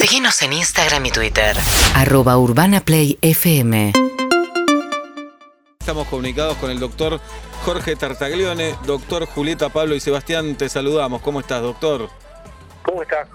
Síguenos en Instagram y Twitter. Arroba Urbana Play FM. Estamos comunicados con el doctor Jorge Tartaglione, doctor Julieta, Pablo y Sebastián. Te saludamos. ¿Cómo estás, doctor? ¿Cómo estás,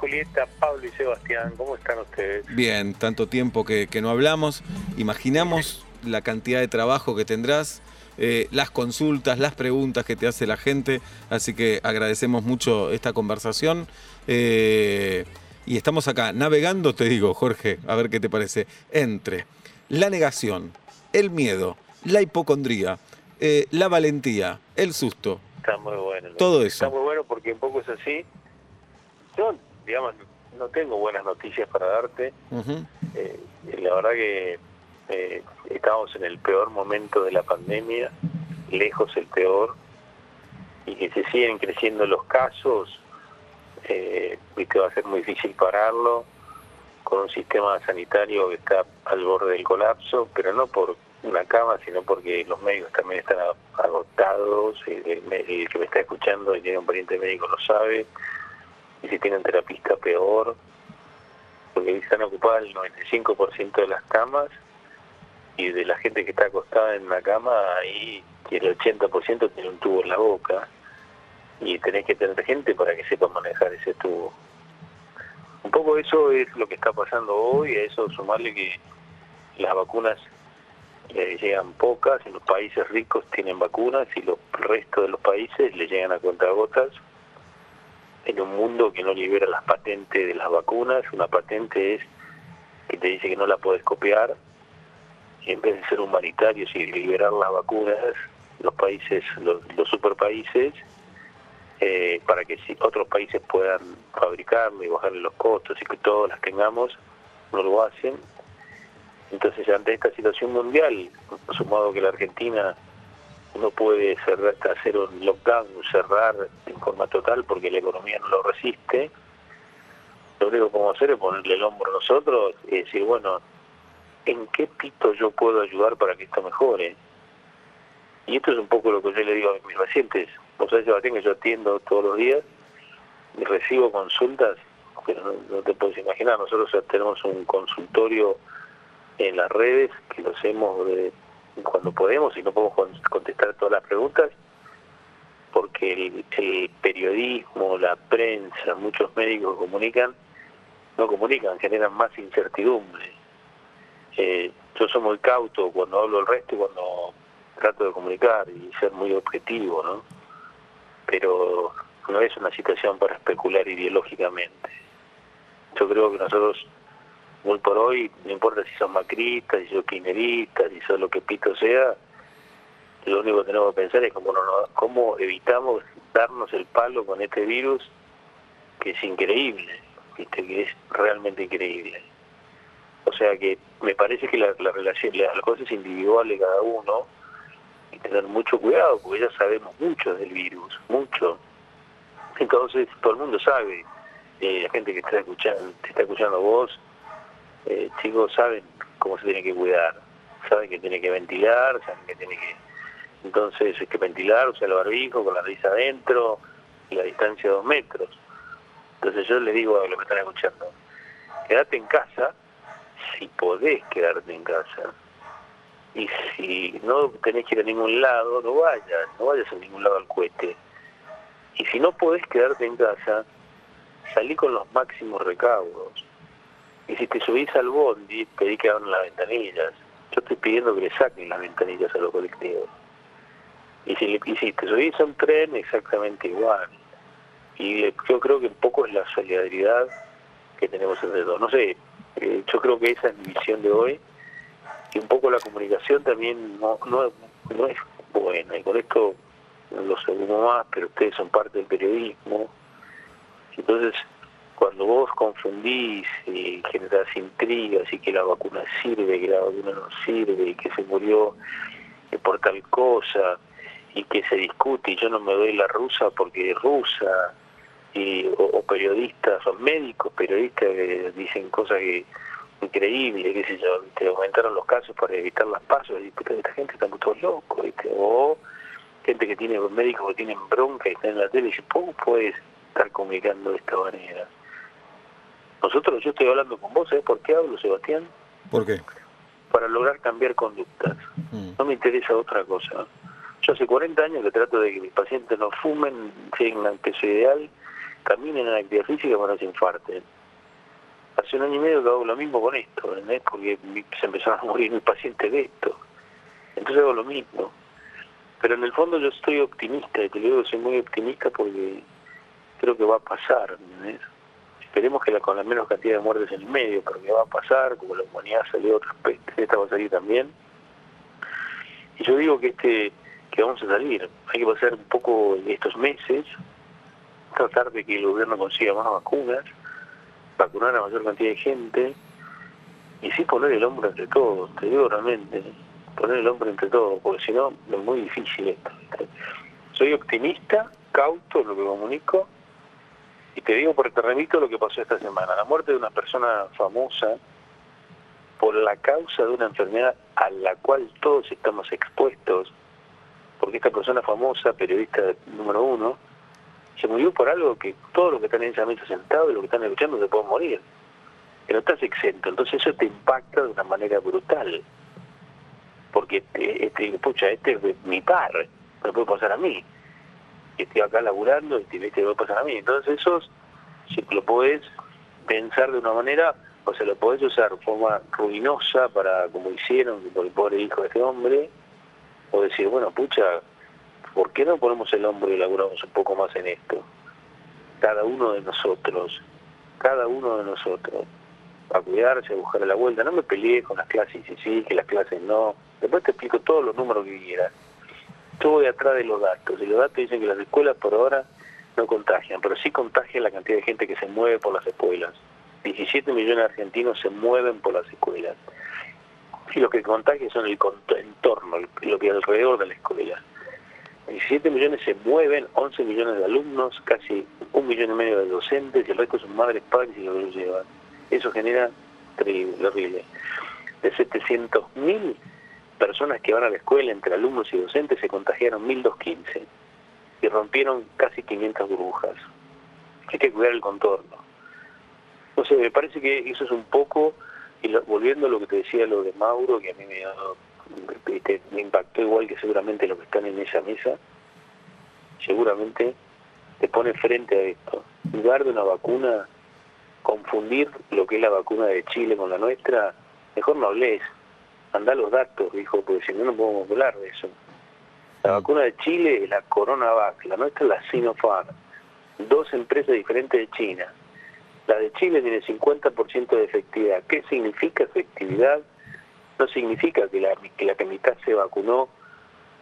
Julieta, Pablo y Sebastián? ¿Cómo están ustedes? Bien, tanto tiempo que, que no hablamos. Imaginamos la cantidad de trabajo que tendrás, eh, las consultas, las preguntas que te hace la gente. Así que agradecemos mucho esta conversación. Eh, y estamos acá navegando, te digo, Jorge, a ver qué te parece, entre la negación, el miedo, la hipocondría, eh, la valentía, el susto. Está muy bueno. Todo eso. Está muy bueno porque un poco es así. Yo, digamos, no tengo buenas noticias para darte. Eh, la verdad que eh, estamos en el peor momento de la pandemia, lejos el peor, y que se siguen creciendo los casos, eh, viste, va a ser muy difícil pararlo, con un sistema sanitario que está al borde del colapso, pero no por una cama, sino porque los médicos también están agotados, el, el que me está escuchando y tiene un pariente médico lo sabe, y si tienen terapista peor, porque están ocupadas el 95% de las camas y de la gente que está acostada en la cama ahí que el 80% tiene un tubo en la boca y tenés que tener gente para que sepa manejar ese tubo. Un poco eso es lo que está pasando hoy, a eso sumarle que las vacunas eh, llegan pocas, en los países ricos tienen vacunas y los el resto de los países le llegan a cuentagotas en un mundo que no libera las patentes de las vacunas, una patente es que te dice que no la puedes copiar, y en vez de ser humanitarios y liberar las vacunas, los países, los, los superpaíses, eh, para que si otros países puedan fabricarlo y bajarle los costos y que todos las tengamos, no lo hacen. Entonces, ante esta situación mundial, sumado que la Argentina no puede cerrar, hacer un lockdown, cerrar en forma total porque la economía no lo resiste, lo único que podemos hacer es ponerle el hombro a nosotros y decir, bueno, ¿en qué pito yo puedo ayudar para que esto mejore? Y esto es un poco lo que yo le digo a mis pacientes. Vos sabés, Sebastián, que yo atiendo todos los días y recibo consultas, pero no, te puedes imaginar. Nosotros tenemos un consultorio en las redes que lo hacemos cuando podemos y no podemos con- contestar todas las preguntas porque el, periodismo, la prensa, muchos médicos comunican, no comunican, generan más incertidumbre. Eh, yo soy muy cauto cuando hablo el resto y cuando trato de comunicar y ser muy objetivo, ¿no? Pero no es una situación para especular ideológicamente. Yo creo que nosotros, muy por hoy, no importa si son macristas, si son kirchneristas, si son lo que pito sea, lo único que tenemos que pensar es cómo, no, cómo evitamos darnos el palo con este virus que es increíble, que es realmente increíble. O sea que me parece que la, la relación, la- las cosas individuales de cada uno, tener mucho cuidado, porque ya sabemos mucho del virus, mucho. Entonces, todo el mundo sabe, eh, la gente que está escuchando, está escuchando vos, eh, chicos, saben cómo se tiene que cuidar, saben que tiene que ventilar, saben que tiene que... Entonces, hay que ventilar, usar el barbijo con la risa adentro, y la distancia de dos metros. Entonces yo les digo a los que están escuchando, quédate en casa si podés quedarte en casa. Y si no tenés que ir a ningún lado, no vayas, no vayas a ningún lado al cohete. Y si no podés quedarte en casa, salí con los máximos recaudos. Y si te subís al bondi, pedí que abran las ventanillas. Yo estoy pidiendo que le saquen las ventanillas a los colectivos. Y si, le, y si te subís a un tren, exactamente igual. Y eh, yo creo que un poco es la solidaridad que tenemos entre todos. No sé, eh, yo creo que esa es mi visión de hoy. Y un poco la comunicación también no, no, no es buena. Y con esto lo seguimos más, pero ustedes son parte del periodismo. Entonces, cuando vos confundís y generás intrigas y que la vacuna sirve, que la vacuna no sirve, y que se murió eh, por tal cosa, y que se discute y yo no me doy la rusa porque es rusa, y, o, o periodistas, o médicos periodistas que dicen cosas que increíbles, qué sé yo, ¿viste? aumentaron los casos para evitar las pasos, y puta, esta gente está todos locos, ¿viste? o gente que tiene médicos que tienen bronca y están en la tele y ¿cómo puedes estar comunicando de esta manera? Nosotros, yo estoy hablando con vos, ¿sabés por qué hablo, Sebastián? ¿Por qué? Para lograr cambiar conductas. Mm. No me interesa otra cosa. Yo hace 40 años que trato de que mis pacientes no fumen, tengan peso ideal, caminen en actividad física para no se infarten. Hace un año y medio que hago lo mismo con esto, ¿entendés? porque se empezaron a morir mis pacientes de esto. Entonces hago lo mismo. Pero en el fondo yo estoy optimista, y te digo que soy muy optimista porque creo que va a pasar. ¿entendés? Esperemos que la, con la menos cantidad de muertes en el medio, pero que va a pasar, como la humanidad salió otras pestes, esta va a salir también. Y yo digo que este que vamos a salir, hay que pasar un poco estos meses, tratar de que el gobierno consiga más vacunas, vacunar a mayor cantidad de gente, y sí poner el hombro entre todos, te digo realmente, poner el hombro entre todos, porque si no es muy difícil esto. Soy optimista, cauto en lo que comunico, y te digo porque te remito lo que pasó esta semana, la muerte de una persona famosa por la causa de una enfermedad a la cual todos estamos expuestos, porque esta persona famosa, periodista número uno, se murió por algo que todos los que están en esa mesa sentados y los que están escuchando se pueden morir. Pero estás exento, entonces eso te impacta de una manera brutal. Porque, este, este, pucha, este es mi par, me puede pasar a mí. Estoy acá laburando y te, te puede pasar a mí. Entonces eso, si lo podés pensar de una manera, o se lo podés usar de forma ruinosa para, como hicieron por el pobre hijo de este hombre, o decir, bueno, pucha, ¿por qué no ponemos el hombro y laburamos un poco más en esto? Cada uno de nosotros, cada uno de nosotros, a cuidarse, a buscar la vuelta. No me peleé con las clases y sí, que las clases no. Después te explico todos los números que quieras. Yo voy atrás de los datos, y los datos dicen que las escuelas por ahora no contagian, pero sí contagian la cantidad de gente que se mueve por las escuelas. 17 millones de argentinos se mueven por las escuelas. Y lo que contagia son el entorno, lo que hay alrededor de la escuela. 17 millones se mueven, 11 millones de alumnos, casi un millón y medio de docentes, y el resto son madres, padres y que los llevan. Eso genera terrible, horrible. De 700.000 personas que van a la escuela, entre alumnos y docentes, se contagiaron 1.215 y rompieron casi 500 burbujas. Hay que cuidar el contorno. No sé, me parece que eso es un poco, y lo- volviendo a lo que te decía, lo de Mauro, que a mí me, viste, me impactó igual que seguramente los que están en esa mesa, seguramente te pone frente a esto. En lugar de una vacuna, confundir lo que es la vacuna de Chile con la nuestra, mejor no hables. Andá los datos, dijo, porque si no, no podemos hablar de eso. La vacuna de Chile es la CoronaVac, la nuestra es la Sinopharm. Dos empresas diferentes de China. La de Chile tiene 50% de efectividad. ¿Qué significa efectividad? No significa que la que, la que mitad se vacunó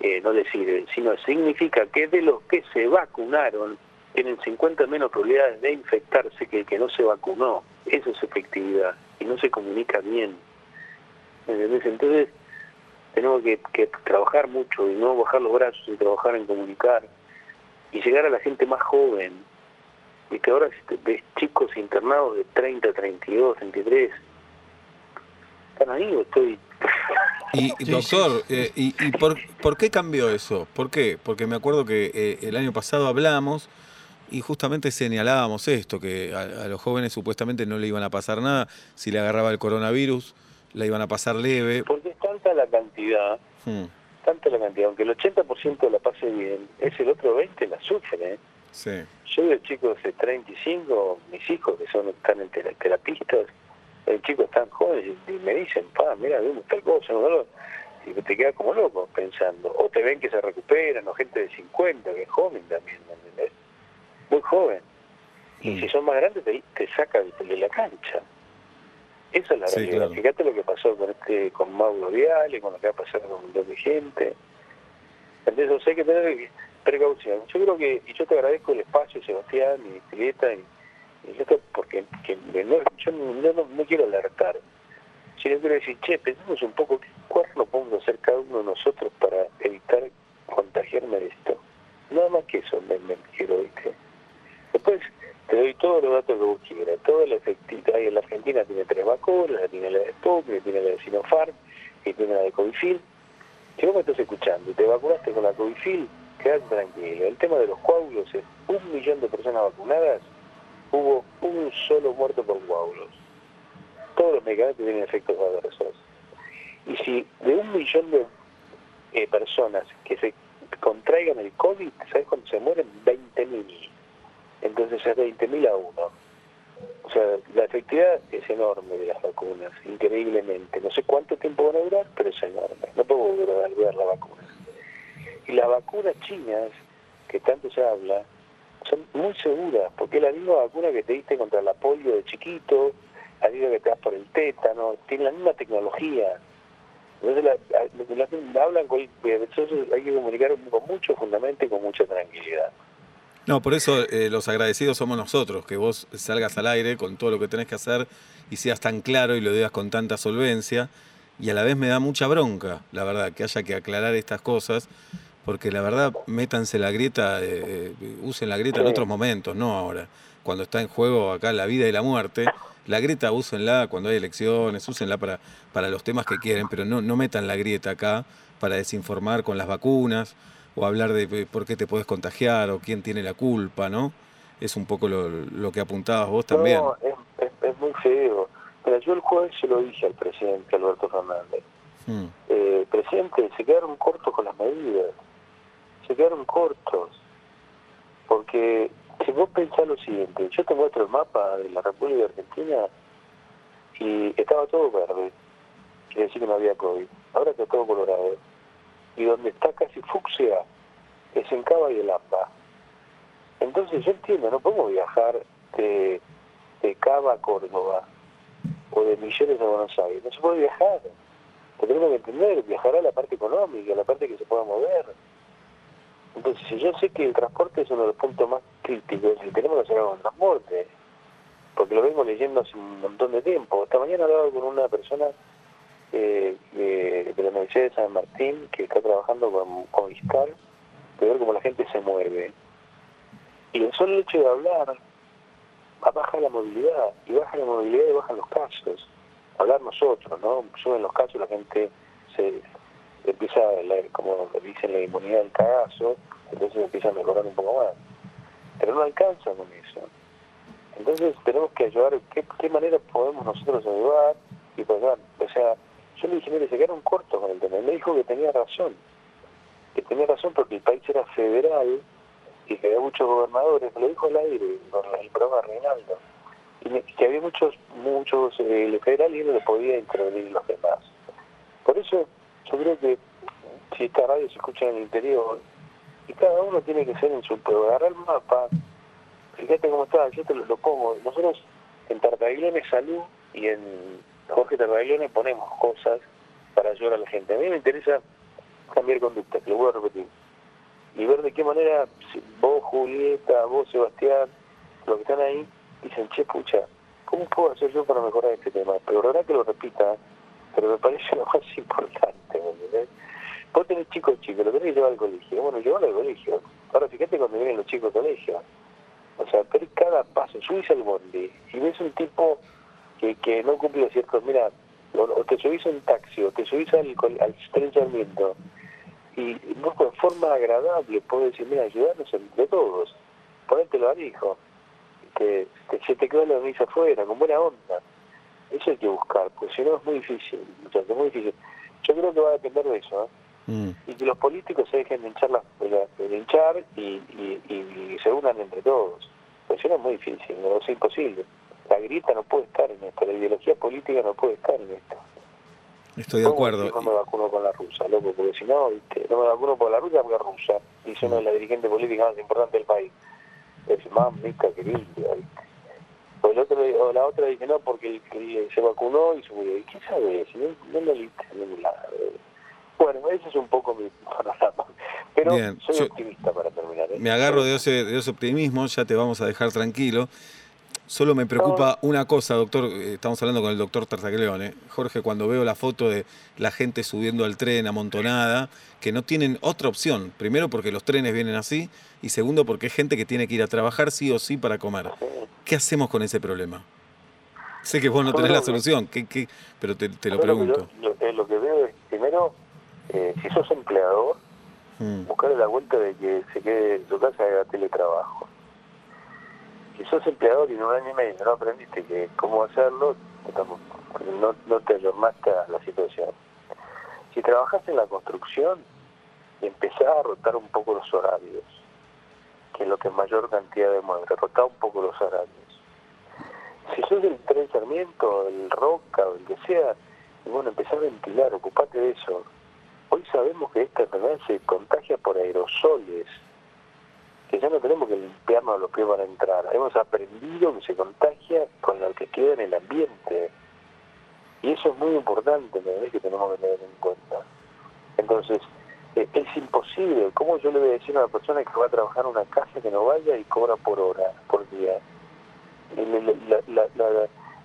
eh, no le sirve, sino significa que de los que se vacunaron tienen 50 menos probabilidades de infectarse que el que no se vacunó. Eso es efectividad y no se comunica bien. ¿Me entendés? Entonces tenemos que, que trabajar mucho y no bajar los brazos y trabajar en comunicar y llegar a la gente más joven. Y que ahora si te ves chicos internados de 30, 32, 33. ¿Están ahí o estoy...? Y doctor, eh, ¿y, y por, por qué cambió eso? ¿Por qué? Porque me acuerdo que eh, el año pasado hablamos y justamente señalábamos esto, que a, a los jóvenes supuestamente no le iban a pasar nada, si le agarraba el coronavirus, la iban a pasar leve. Porque es tanta la cantidad, Hmm, tanta la cantidad, aunque el 80% la pase bien, es el otro 20% la sufre. ¿eh? sí. Yo veo chicos de 35, mis hijos que son están en tera- terapistas, el chicos tan jóvenes y me dicen, pa, mira, vemos tal cosa, ¿no? y te quedas como loco pensando. O te ven que se recuperan, o gente de 50, que es joven también, ¿me entendés? Muy joven. Y Mm. si son más grandes, te, te sacan de la cancha. Esa es la Sí, realidad. claro. Fíjate lo que pasó con este con Mauro Viale, con lo que va a pasar con un montón de gente. Entonces hay que tener precaución. Yo creo que, y yo te agradezco el espacio, Sebastián y Julieta, y, porque que no, yo no, quiero alertar, sino quiero decir, che, pensemos un poco qué cuerno podemos hacer cada uno de nosotros para evitar contagiarme de esto. Nada más que eso me, me quiero, ¿viste? Después te doy todos los datos que vos quieras, toda la efectividad. En la Argentina tiene tres vacunas, tiene la de Sputnik, tiene la de Sinopharm y tiene la de Covifil. Si vos me estás escuchando y te vacunaste con la Covifil, quedate tranquilo. El tema de los coágulos es un millón de personas vacunadas hubo un solo muerto por coágulos. Todos los medicamentos tienen efectos adversos. Y si de un millón de eh, personas que se contraigan el COVID, ¿sabes cuándo se mueren? 20.000. Entonces es 20.000 a uno. O sea, la efectividad es enorme de las vacunas, increíblemente. No sé cuánto tiempo van a durar, pero es enorme. No puedo durar la vacuna. Y las vacunas chinas, que tanto se habla, son muy seguras, porque es la misma vacuna que te diste contra la polio de chiquito, la misma que te das por el tétano, tiene la misma tecnología. Entonces la, hablan con, hay que comunicar con mucho fundamento y con mucha tranquilidad. No, por eso eh, los agradecidos somos nosotros, que vos salgas al aire con todo lo que tenés que hacer y seas tan claro y lo digas con tanta solvencia. Y a la vez me da mucha bronca, la verdad, que haya que aclarar estas cosas, porque la verdad, métanse la grieta, eh, eh, usen la grieta en otros momentos, no ahora. Cuando está en juego acá la vida y la muerte, la grieta úsenla cuando hay elecciones, úsenla para, para los temas que quieren, pero no, no metan la grieta acá para desinformar con las vacunas o hablar de por qué te podés contagiar o quién tiene la culpa, ¿no? Es un poco lo, lo que apuntabas vos también. No, es, es, muy feo. Pero yo el jueves se lo dije al presidente Alberto Fernández. Hmm. Eh, presidente, se quedaron cortos con las medidas. Se quedaron cortos. Porque si vos pensás lo siguiente, yo te muestro el mapa de la República Argentina y estaba todo verde. Quiere decir que no había COVID. Ahora está todo colorado y donde está casi fucsia es en Cava y el Amba. Entonces yo entiendo, no podemos viajar de, de Cava a Córdoba o de Misiones a Buenos Aires, no se puede viajar. Tenemos que entender, viajar a la parte económica, a la parte que se pueda mover. Entonces, si yo sé que el transporte es uno de los puntos más críticos, y tenemos que hacer algo con transporte, porque lo vengo leyendo hace un montón de tiempo. Esta mañana hablaba con una persona eh, de, la Universidad de San Martín, que está trabajando con, con de ver cómo la gente se mueve. Y el solo hecho de hablar baja la movilidad, y baja la movilidad y bajan los casos. Hablar nosotros, ¿no? Suben los casos, la gente se empieza, como dicen, la inmunidad del cagazo, entonces empieza a mejorar un poco más. Pero no alcanza con eso. Entonces tenemos que ayudar, ¿qué, manera podemos nosotros ayudar? Y pues, o sea, yo le dije, mire, se quedaron cortos con el tema. Él me dijo que tenía razón. Que tenía razón porque el país era federal y que había muchos gobernadores. Me lo dijo al aire, con el programa Reinaldo. Y que había muchos, muchos, eh, el federal y no le podía intervenir los demás. Por eso yo creo que si esta radio se escucha en el interior, y cada uno tiene que ser en su pueblo, agarrar el mapa, fíjate cómo está, yo te lo, pongo. Nosotros en Tartaglione Salud y en Jorge Tarraglione ponemos cosas para ayudar a la gente. A mí me interesa cambiar conducta, que lo voy a repetir. Y ver de qué manera vos, Julieta, vos, Sebastián, los que están ahí, dicen, che, pucha, ¿cómo puedo hacer yo para mejorar este tema? Pero la verdad que lo repita, pero me parece lo más importante, ¿me Vos tenés chicos chicos, lo tenés que llevar al colegio. Bueno, llevarlo al colegio. Ahora fíjate cuando vienen los chicos al colegio. O sea, pero cada paso, subís al bondi y ves un tipo que, que no cumple ciertos, mira, o, te subís en taxi o te subís al, al tren y vos de forma agradable puedes decir, mira, ayudarnos entre todos, ponértelo al hijo, que, se te queda la misa afuera, con buena onda. Eso hay que buscar, porque si no es muy difícil, muchachos, es muy difícil. Yo creo que va a depender de eso, ¿eh? mm. Y que los políticos se dejen de hinchar, la, de, hinchar y, y, se unan entre todos. Pues no es muy difícil, no es imposible la grita no puede estar en esto, la ideología política no puede estar en esto. Estoy de acuerdo. No me vacuno con la rusa, loco, porque si no, no me vacuno con la rusa porque es rusa, y yo no es la dirigente política más importante del país. Es más mica que limpia, ¿viste? El otro, o la otra dice no, porque se vacunó y se murió. ¿Y qué sabe? Si no, no lo. Bueno, ese es un poco mi panorama. Pero soy optimista para terminar. ¿eh? Me agarro de ese, de ese optimismo, ya te vamos a dejar tranquilo. Solo me preocupa una cosa, doctor. Eh, estamos hablando con el doctor Tartagleone. Jorge, cuando veo la foto de la gente subiendo al tren amontonada, que no tienen otra opción. Primero, porque los trenes vienen así. Y segundo, porque es gente que tiene que ir a trabajar sí o sí para comer. ¿Qué hacemos con ese problema? Sé que vos no tenés la solución, ¿qué, qué? pero te, lo pregunto. Lo, lo, que veo es, primero, eh, si sos empleador, mm. buscar la vuelta de que se quede en su casa y haga teletrabajo si sos empleador y en un año y medio no aprendiste que cómo hacerlo, no, no te ayornaste a la situación. Si trabajas en la construcción y empezás a rotar un poco los horarios, que es lo que mayor cantidad de mueve, rotar un poco los horarios. Si sos del tren Sarmiento, el Roca o el que sea, y bueno, empezar a ventilar, ocupate de eso. Hoy sabemos que esta enfermedad se contagia por aerosoles, que ya no tenemos que limpiarnos los pies para entrar. Hemos aprendido que se contagia con lo que queda en el ambiente. Y eso es muy importante, ¿me que tenemos que tener en cuenta. Entonces, eh, es imposible. ¿Cómo yo le voy a decir a una persona que va a trabajar en una casa que no vaya y cobra por hora, por día?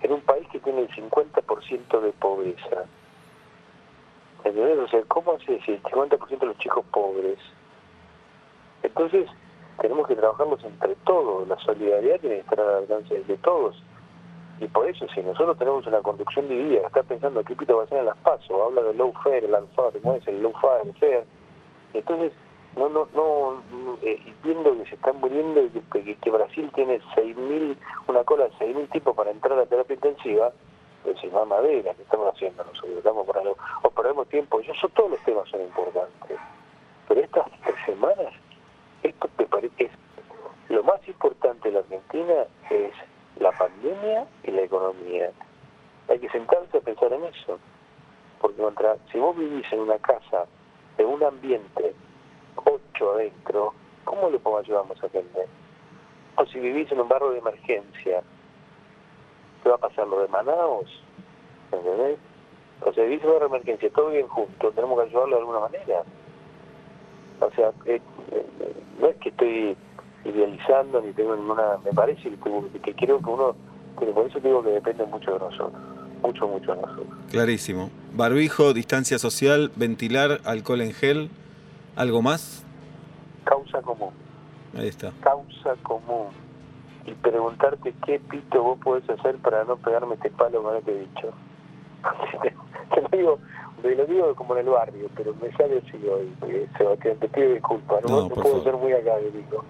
en un país que tiene el 50% de pobreza. ¿Entendés? O sea, ¿cómo hace si el 50% de los chicos pobres? Entonces, tenemos que trabajarlos entre todos. La solidaridad tiene que estar al alcance de todos. Y por eso, si nosotros tenemos una conducción dividida, está pensando qué pito va a ser en las pasos, habla del low fare, el alfa, ¿cómo es? El low fare, el fair. Entonces, no, no, no, eh, viendo que se están muriendo y que, Brasil tiene 6.000, una cola de 6.000 tipos para entrar a terapia intensiva, pues es más madera que estamos haciendo nosotros, estamos algo, o perdemos tiempo, yo sé, todos los temas son importantes, pero estas tres semanas, esto me parece, lo más importante de la Argentina es la pandemia y la economía. Hay que sentarse a pensar en eso, porque contra, si vos vivís en una casa, en un ambiente ocho adentro, ¿cómo le podemos ayudar a esa gente? O si vivís en un barrio de emergencia, ¿qué va a pasar lo de Manaos? ¿Entendés? O sea, vivís en un barrio de emergencia, todo bien junto, tenemos que ayudarlo de alguna manera. O sea, eh, eh, no es que estoy idealizando ni tengo ninguna... Me parece que, que creo que uno... Pero por eso digo que depende mucho de nosotros. Mucho, mucho de nosotros. Clarísimo. Barbijo, distancia social, ventilar, alcohol en gel ¿Algo más? Causa común. Ahí está. Causa común. Y preguntarte qué pito vos podés hacer para no pegarme este palo con este dicho. te, lo digo, te lo digo como en el barrio, pero me sale así hoy, Sebastián, te pido disculpas, no, no, puedo ser muy académico.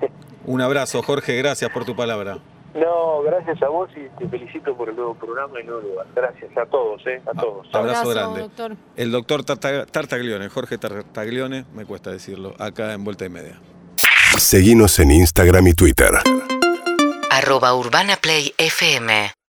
Un abrazo, Jorge, gracias por tu palabra. No, gracias a vos y te felicito por el nuevo programa y nuevo lugar. Gracias a todos, ¿eh? A todos. Abrazo, grande. El doctor Tartaglione, Jorge Tartaglione, me cuesta decirlo, acá en Vuelta y Media. Seguimos en Instagram y Twitter. Arroba Urbana Play FM.